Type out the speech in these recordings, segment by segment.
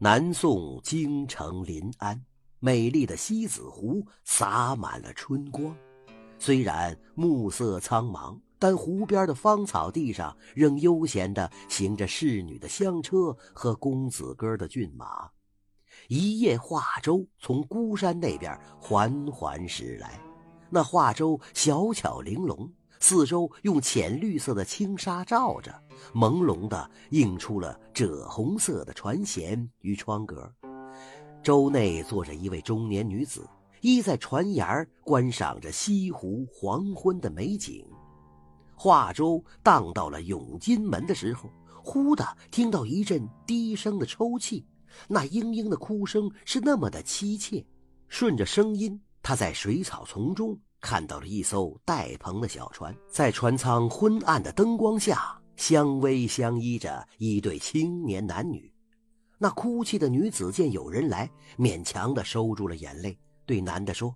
南宋京城临安，美丽的西子湖洒满了春光。虽然暮色苍茫，但湖边的芳草地上仍悠闲地行着侍女的香车和公子哥的骏马。一叶化舟从孤山那边缓缓驶来，那化舟小巧玲珑。四周用浅绿色的轻纱罩着，朦胧地映出了赭红色的船舷与窗格。舟内坐着一位中年女子，依在船沿儿观赏着西湖黄昏的美景。画舟荡到了永金门的时候，忽的听到一阵低声的抽泣，那嘤嘤的哭声是那么的凄切。顺着声音，他在水草丛中。看到了一艘带篷的小船，在船舱昏暗的灯光下，相偎相依着一对青年男女。那哭泣的女子见有人来，勉强的收住了眼泪，对男的说：“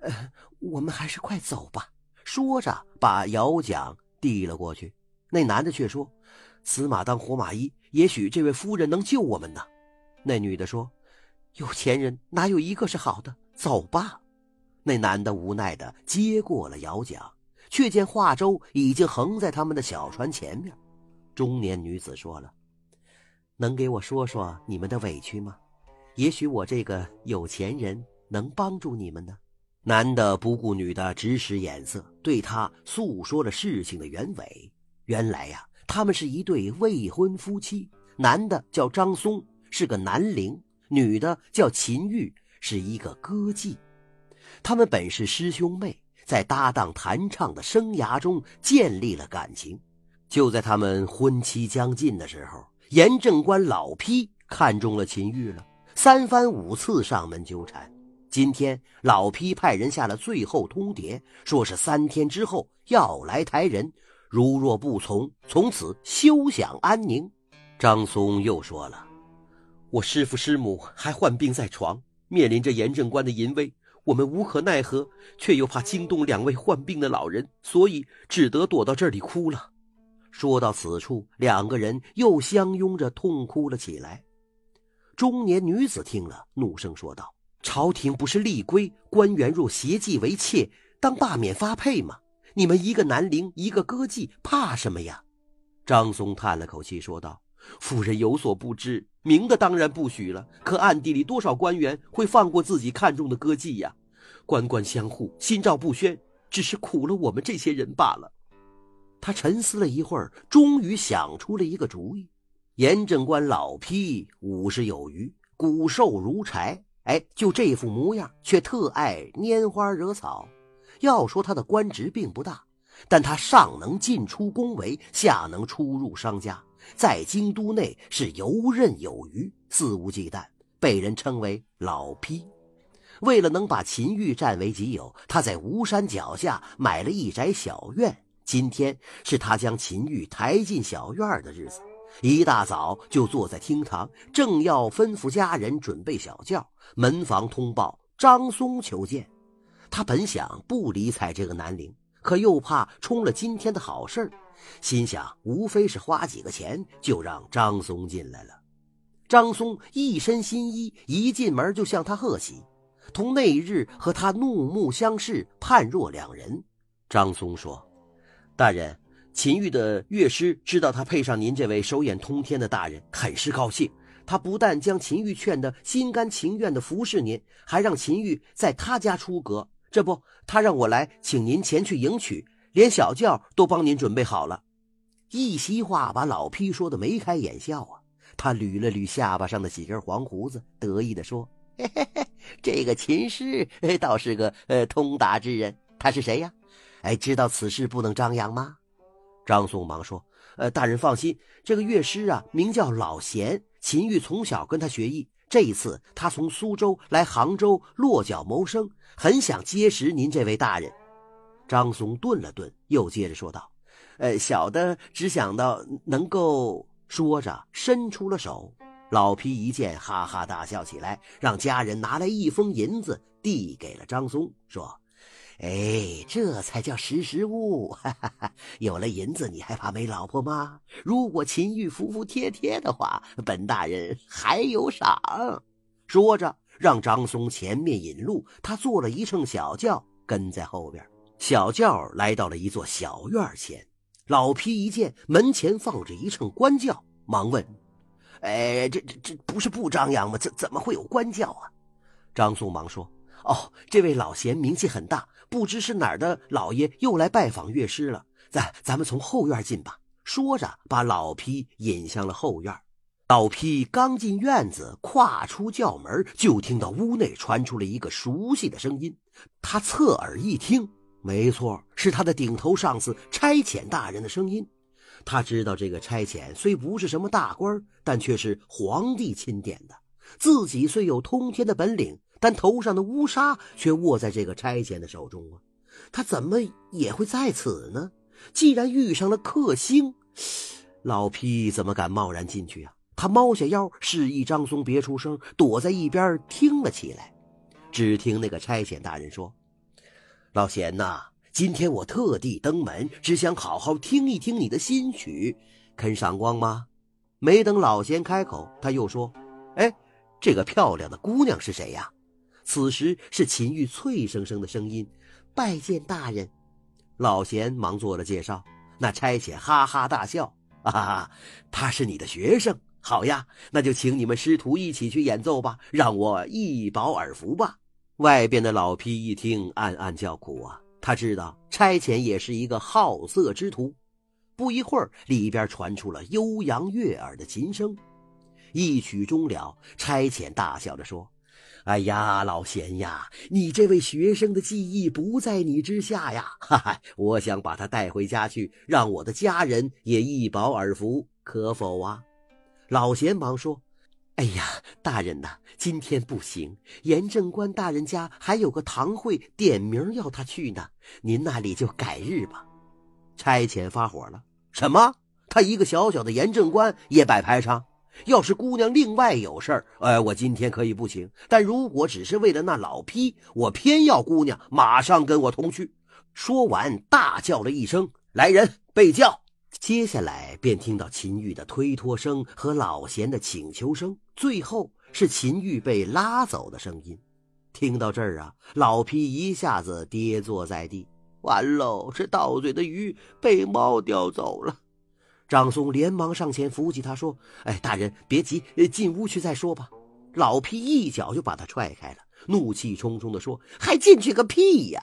呃，我们还是快走吧。”说着，把摇桨递了过去。那男的却说：“死马当活马医，也许这位夫人能救我们呢。”那女的说：“有钱人哪有一个是好的？走吧。”那男的无奈的接过了摇桨，却见华州已经横在他们的小船前面。中年女子说了：“能给我说说你们的委屈吗？也许我这个有钱人能帮助你们呢。”男的不顾女的直使眼色，对她诉说了事情的原委。原来呀，他们是一对未婚夫妻，男的叫张松，是个南陵；女的叫秦玉，是一个歌妓。他们本是师兄妹，在搭档弹唱的生涯中建立了感情。就在他们婚期将近的时候，严正官老批看中了秦玉了，三番五次上门纠缠。今天老批派人下了最后通牒，说是三天之后要来抬人，如若不从，从此休想安宁。张松又说了：“我师父师母还患病在床，面临着严正官的淫威。”我们无可奈何，却又怕惊动两位患病的老人，所以只得躲到这里哭了。说到此处，两个人又相拥着痛哭了起来。中年女子听了，怒声说道：“朝廷不是立规，官员若携妓为妾，当罢免发配吗？你们一个南陵，一个歌妓，怕什么呀？”张松叹了口气说道：“夫人有所不知。”明的当然不许了，可暗地里多少官员会放过自己看中的歌妓呀？官官相护，心照不宣，只是苦了我们这些人罢了。他沉思了一会儿，终于想出了一个主意。严正官老批五十有余，骨瘦如柴，哎，就这副模样，却特爱拈花惹草。要说他的官职并不大，但他上能进出宫闱，下能出入商家。在京都内是游刃有余，肆无忌惮，被人称为老批。为了能把秦玉占为己有，他在吴山脚下买了一宅小院。今天是他将秦玉抬进小院的日子，一大早就坐在厅堂，正要吩咐家人准备小轿。门房通报张松求见，他本想不理睬这个南陵，可又怕冲了今天的好事。心想，无非是花几个钱，就让张松进来了。张松一身新衣，一进门就向他贺喜，同那日和他怒目相视，判若两人。张松说：“大人，秦玉的乐师知道他配上您这位手眼通天的大人，很是高兴。他不但将秦玉劝得心甘情愿地服侍您，还让秦玉在他家出阁。这不，他让我来请您前去迎娶。”连小轿都帮您准备好了，一席话把老批说的眉开眼笑啊！他捋了捋下巴上的几根黄胡子，得意地说：“嘿嘿嘿，这个秦师倒是个呃通达之人。他是谁呀？哎，知道此事不能张扬吗？”张松忙说：“呃，大人放心，这个乐师啊，名叫老贤。秦玉从小跟他学艺，这一次他从苏州来杭州落脚谋生，很想结识您这位大人。”张松顿了顿，又接着说道：“呃，小的只想到能够……”说着伸出了手。老皮一见，哈哈大笑起来，让家人拿来一封银子递给了张松，说：“哎，这才叫识时务！哈哈哈，有了银子，你还怕没老婆吗？如果秦玉服服帖帖的话，本大人还有赏。说着，让张松前面引路，他坐了一乘小轿，跟在后边。小轿来到了一座小院前，老皮一见门前放着一乘官轿，忙问：“哎，这这这不是不张扬吗？怎怎么会有官轿啊？”张松忙说：“哦，这位老贤名气很大。”不知是哪儿的老爷又来拜访乐师了，咱咱们从后院进吧。说着，把老皮引向了后院。老皮刚进院子，跨出轿门，就听到屋内传出了一个熟悉的声音。他侧耳一听，没错，是他的顶头上司差遣大人的声音。他知道这个差遣虽不是什么大官，但却是皇帝钦点的。自己虽有通天的本领。但头上的乌纱却握在这个差遣的手中啊！他怎么也会在此呢？既然遇上了克星，老皮怎么敢贸然进去啊？他猫下腰，示意张松别出声，躲在一边听了起来。只听那个差遣大人说：“老贤呐，今天我特地登门，只想好好听一听你的新曲，肯赏光吗？”没等老贤开口，他又说：“哎，这个漂亮的姑娘是谁呀？”此时是秦玉脆生生的声音：“拜见大人。”老贤忙做了介绍。那差遣哈哈大笑：“啊，他是你的学生，好呀，那就请你们师徒一起去演奏吧，让我一饱耳福吧。”外边的老批一听，暗暗叫苦啊，他知道差遣也是一个好色之徒。不一会儿，里边传出了悠扬悦耳的琴声。一曲终了，差遣大笑着说。哎呀，老贤呀，你这位学生的技艺不在你之下呀！哈哈，我想把他带回家去，让我的家人也一饱耳福，可否啊？老贤忙说：“哎呀，大人呐，今天不行，严正官大人家还有个堂会，点名要他去呢。您那里就改日吧。”差遣发火了：“什么？他一个小小的严正官也摆排场？”要是姑娘另外有事儿，哎，我今天可以不请；但如果只是为了那老批，我偏要姑娘马上跟我同去。说完，大叫了一声：“来人，备轿！”接下来便听到秦玉的推脱声和老贤的请求声，最后是秦玉被拉走的声音。听到这儿啊，老批一下子跌坐在地，完喽，这到嘴的鱼被猫叼走了。张松连忙上前扶起他，说：“哎，大人别急，进屋去再说吧。”老皮一脚就把他踹开了，怒气冲冲地说：“还进去个屁呀！”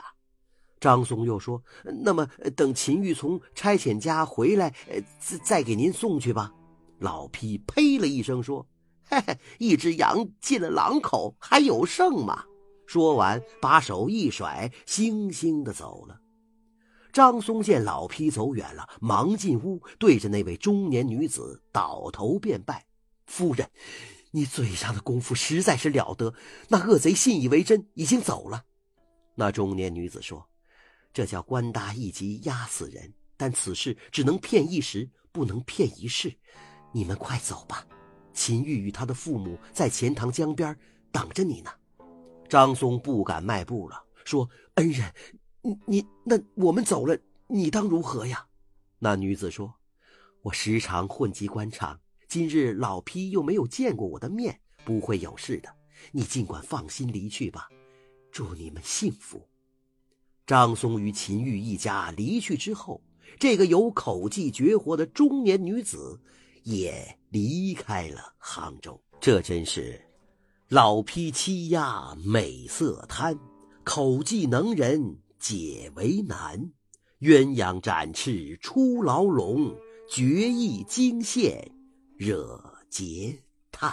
张松又说：“那么等秦玉从差遣家回来，再再给您送去吧。”老皮呸了一声说：“嘿嘿，一只羊进了狼口，还有剩吗？”说完，把手一甩，悻悻地走了。张松见老皮走远了，忙进屋，对着那位中年女子倒头便拜：“夫人，你嘴上的功夫实在是了得。那恶贼信以为真，已经走了。”那中年女子说：“这叫官大一级压死人，但此事只能骗一时，不能骗一世。你们快走吧，秦玉与他的父母在钱塘江边等着你呢。”张松不敢迈步了，说：“恩人。”你那我们走了，你当如何呀？那女子说：“我时常混迹官场，今日老批又没有见过我的面，不会有事的。你尽管放心离去吧，祝你们幸福。”张松与秦玉一家离去之后，这个有口技绝活的中年女子也离开了杭州。这真是老批欺压美色贪，口技能人。解为难，鸳鸯展翅出牢笼，绝艺惊现惹嗟叹。